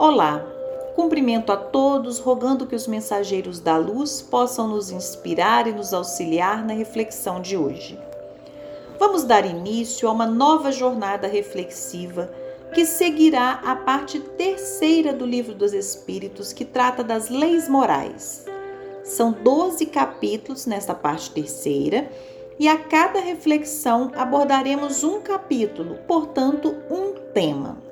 Olá, cumprimento a todos, rogando que os mensageiros da luz possam nos inspirar e nos auxiliar na reflexão de hoje. Vamos dar início a uma nova jornada reflexiva que seguirá a parte terceira do Livro dos Espíritos, que trata das leis morais. São 12 capítulos nesta parte terceira, e a cada reflexão abordaremos um capítulo, portanto, um tema.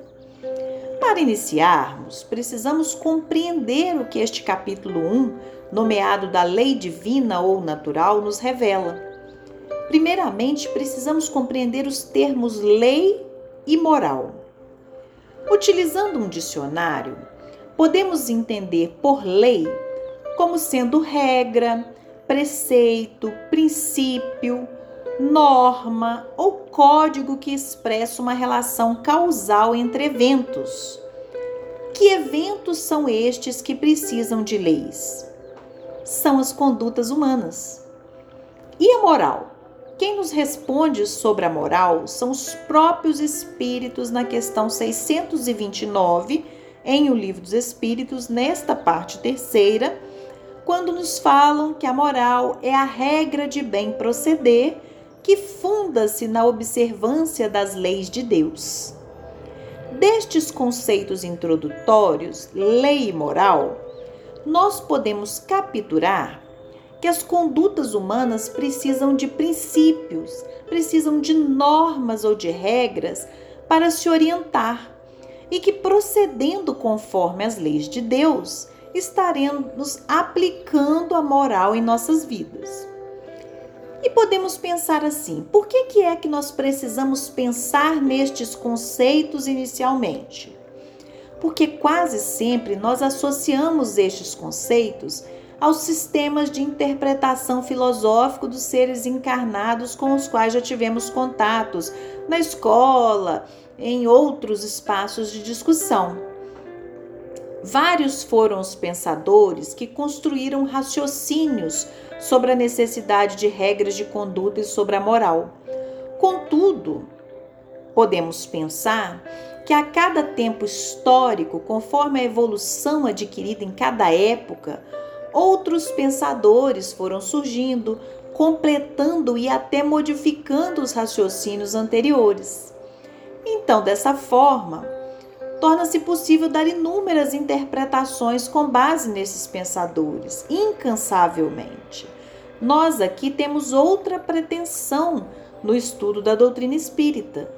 Para iniciarmos, precisamos compreender o que este capítulo 1, nomeado da lei divina ou natural, nos revela. Primeiramente, precisamos compreender os termos lei e moral. Utilizando um dicionário, podemos entender por lei como sendo regra, preceito, princípio, norma ou código que expressa uma relação causal entre eventos. Que eventos são estes que precisam de leis? São as condutas humanas. E a moral? Quem nos responde sobre a moral são os próprios espíritos na questão 629 em O Livro dos Espíritos, nesta parte terceira, quando nos falam que a moral é a regra de bem proceder que funda-se na observância das leis de Deus. Destes conceitos introdutórios, lei e moral, nós podemos capturar que as condutas humanas precisam de princípios, precisam de normas ou de regras para se orientar e que procedendo conforme as leis de Deus, estaremos aplicando a moral em nossas vidas. E podemos pensar assim: por que, que é que nós precisamos pensar nestes conceitos inicialmente? Porque quase sempre nós associamos estes conceitos aos sistemas de interpretação filosófico dos seres encarnados com os quais já tivemos contatos na escola, em outros espaços de discussão. Vários foram os pensadores que construíram raciocínios sobre a necessidade de regras de conduta e sobre a moral. Contudo, podemos pensar que a cada tempo histórico, conforme a evolução adquirida em cada época, outros pensadores foram surgindo, completando e até modificando os raciocínios anteriores. Então, dessa forma, torna-se possível dar inúmeras interpretações com base nesses pensadores, incansavelmente. Nós aqui temos outra pretensão no estudo da doutrina espírita.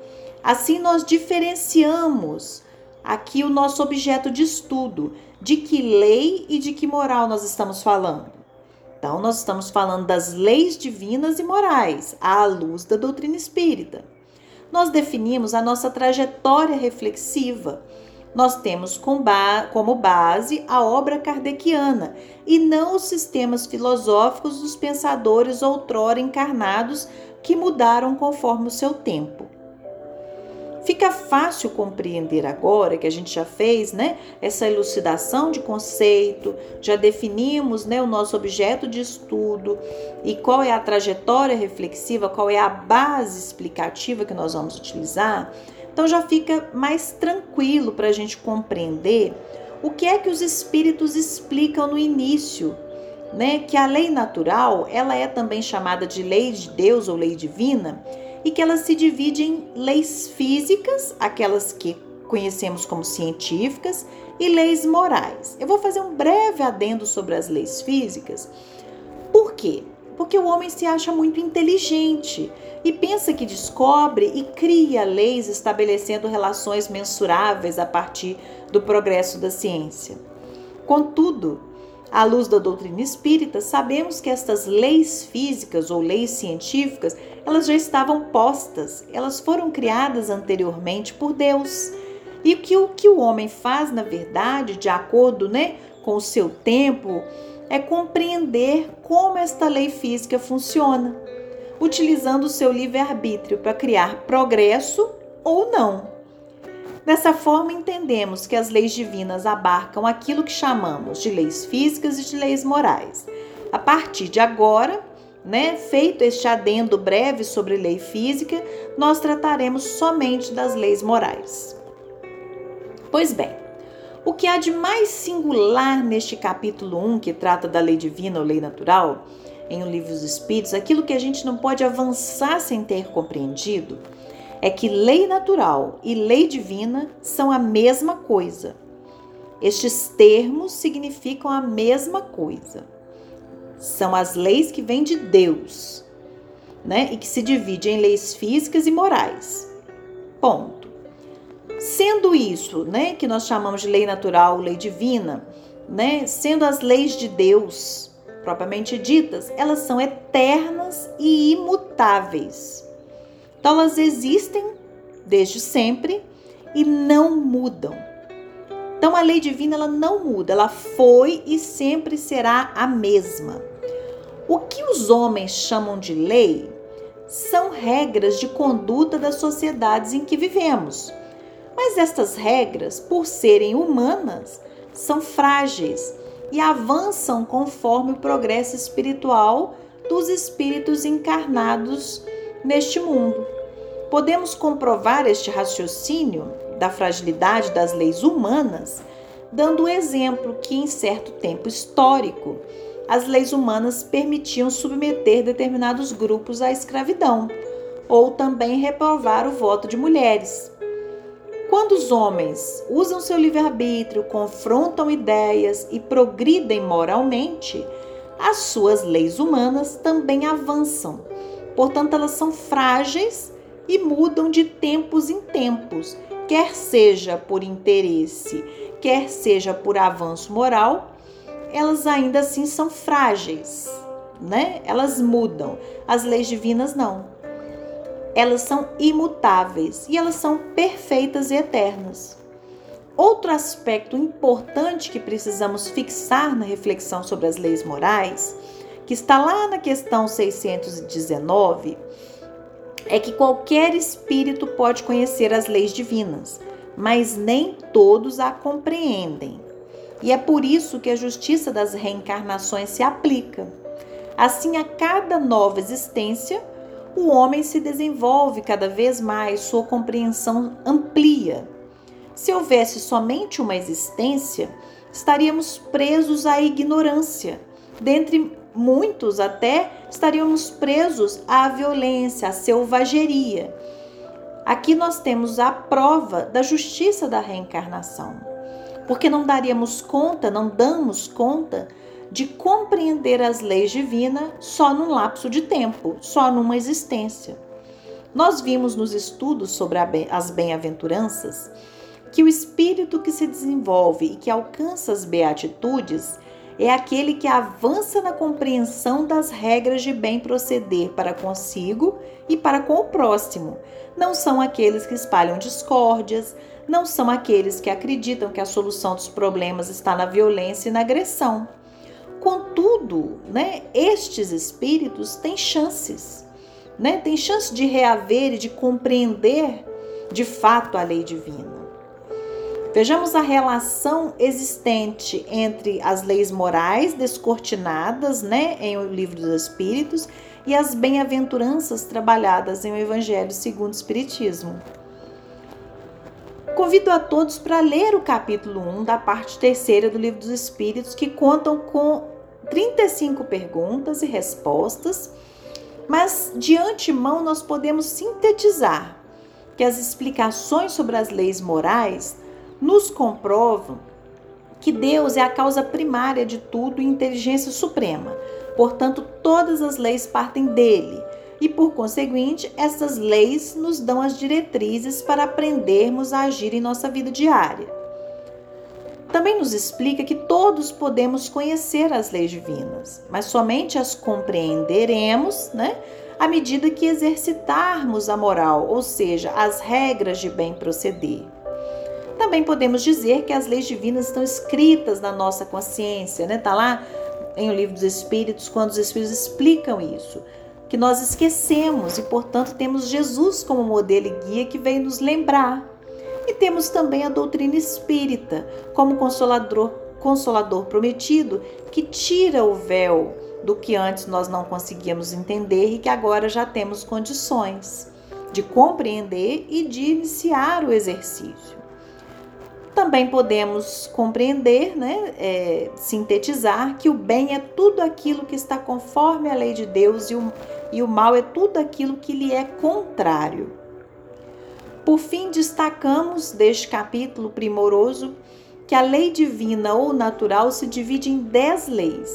Assim, nós diferenciamos aqui o nosso objeto de estudo, de que lei e de que moral nós estamos falando. Então, nós estamos falando das leis divinas e morais, à luz da doutrina espírita nós definimos a nossa trajetória reflexiva. Nós temos como base a obra kardeciana e não os sistemas filosóficos dos pensadores outrora encarnados que mudaram conforme o seu tempo. Fica fácil compreender agora que a gente já fez, né, essa elucidação de conceito, já definimos, né, o nosso objeto de estudo e qual é a trajetória reflexiva, qual é a base explicativa que nós vamos utilizar. Então já fica mais tranquilo para a gente compreender o que é que os espíritos explicam no início, né? Que a lei natural, ela é também chamada de lei de Deus ou lei divina e que ela se divide em leis físicas, aquelas que conhecemos como científicas, e leis morais. Eu vou fazer um breve adendo sobre as leis físicas. Por quê? Porque o homem se acha muito inteligente e pensa que descobre e cria leis estabelecendo relações mensuráveis a partir do progresso da ciência. Contudo, à luz da doutrina espírita, sabemos que estas leis físicas ou leis científicas, elas já estavam postas, elas foram criadas anteriormente por Deus. E que o que o homem faz, na verdade, de acordo né, com o seu tempo, é compreender como esta lei física funciona, utilizando o seu livre-arbítrio para criar progresso ou não. Dessa forma, entendemos que as leis divinas abarcam aquilo que chamamos de leis físicas e de leis morais. A partir de agora, né, feito este adendo breve sobre lei física, nós trataremos somente das leis morais. Pois bem, O que há de mais singular neste capítulo 1, que trata da lei divina ou lei natural, em O Livro dos Espíritos, aquilo que a gente não pode avançar sem ter compreendido, é que lei natural e lei divina são a mesma coisa. Estes termos significam a mesma coisa. São as leis que vêm de Deus, né? E que se dividem em leis físicas e morais. Ponto. Sendo isso, né, que nós chamamos de lei natural, lei divina, né, sendo as leis de Deus propriamente ditas, elas são eternas e imutáveis. Então elas existem desde sempre e não mudam. Então a lei divina ela não muda, ela foi e sempre será a mesma. O que os homens chamam de lei são regras de conduta das sociedades em que vivemos. Mas estas regras, por serem humanas, são frágeis e avançam conforme o progresso espiritual dos espíritos encarnados neste mundo. Podemos comprovar este raciocínio da fragilidade das leis humanas dando o exemplo que, em certo tempo histórico, as leis humanas permitiam submeter determinados grupos à escravidão ou também reprovar o voto de mulheres. Quando os homens usam seu livre-arbítrio, confrontam ideias e progridem moralmente, as suas leis humanas também avançam. Portanto, elas são frágeis e mudam de tempos em tempos, quer seja por interesse, quer seja por avanço moral elas ainda assim são frágeis, né? Elas mudam. As leis divinas não. Elas são imutáveis e elas são perfeitas e eternas. Outro aspecto importante que precisamos fixar na reflexão sobre as leis morais, que está lá na questão 619, é que qualquer espírito pode conhecer as leis divinas, mas nem todos a compreendem. E é por isso que a justiça das reencarnações se aplica. Assim, a cada nova existência, o homem se desenvolve cada vez mais, sua compreensão amplia. Se houvesse somente uma existência, estaríamos presos à ignorância. Dentre muitos, até estaríamos presos à violência, à selvageria. Aqui nós temos a prova da justiça da reencarnação porque não daríamos conta, não damos conta de compreender as leis divinas só num lapso de tempo, só numa existência. Nós vimos nos estudos sobre as bem-aventuranças que o espírito que se desenvolve e que alcança as beatitudes é aquele que avança na compreensão das regras de bem proceder para consigo e para com o próximo. Não são aqueles que espalham discórdias, não são aqueles que acreditam que a solução dos problemas está na violência e na agressão. Contudo, né, estes espíritos têm chances, né, têm chance de reaver e de compreender de fato a lei divina. Vejamos a relação existente entre as leis morais descortinadas né, em O Livro dos Espíritos e as bem-aventuranças trabalhadas em O Evangelho segundo o Espiritismo. Convido a todos para ler o capítulo 1 da parte terceira do Livro dos Espíritos, que contam com 35 perguntas e respostas, mas de antemão nós podemos sintetizar que as explicações sobre as leis morais nos comprovam que Deus é a causa primária de tudo e inteligência suprema. Portanto, todas as leis partem dele e, por conseguinte, essas leis nos dão as diretrizes para aprendermos a agir em nossa vida diária. Também nos explica que todos podemos conhecer as leis divinas, mas somente as compreenderemos, né, à medida que exercitarmos a moral, ou seja, as regras de bem proceder. Também podemos dizer que as leis divinas estão escritas na nossa consciência, né? Tá lá em O Livro dos Espíritos, quando os Espíritos explicam isso que nós esquecemos e, portanto, temos Jesus como modelo e guia que vem nos lembrar. E temos também a doutrina espírita como consolador, consolador prometido que tira o véu do que antes nós não conseguíamos entender e que agora já temos condições de compreender e de iniciar o exercício. Também podemos compreender, né, é, sintetizar, que o bem é tudo aquilo que está conforme a lei de Deus e o, e o mal é tudo aquilo que lhe é contrário. Por fim, destacamos deste capítulo primoroso que a lei divina ou natural se divide em dez leis,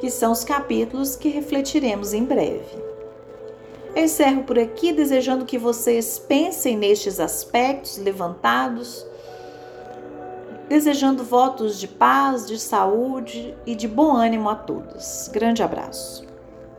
que são os capítulos que refletiremos em breve. Eu encerro por aqui desejando que vocês pensem nestes aspectos levantados, desejando votos de paz, de saúde e de bom ânimo a todos. Grande abraço.